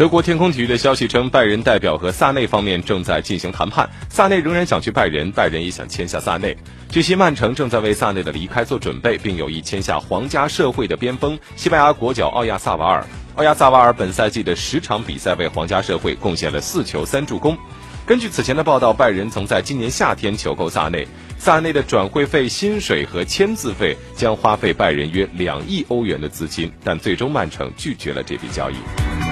德国天空体育的消息称拜仁代表和萨内方面正在进行谈判。萨内仍然想去拜仁拜仁也想签下萨内。据悉曼城正在为萨内的离开做准备并有意签下皇家社会的边锋西班牙国脚奥亚萨瓦尔。奥亚萨瓦尔本赛季的十场比赛为皇家社会贡献了四球三助攻。根据此前的报道拜仁曾在今年夏天求购萨内。萨内的转会费薪水和签字费将花费拜仁约两亿欧元的资金但最终曼城拒绝了这笔交易。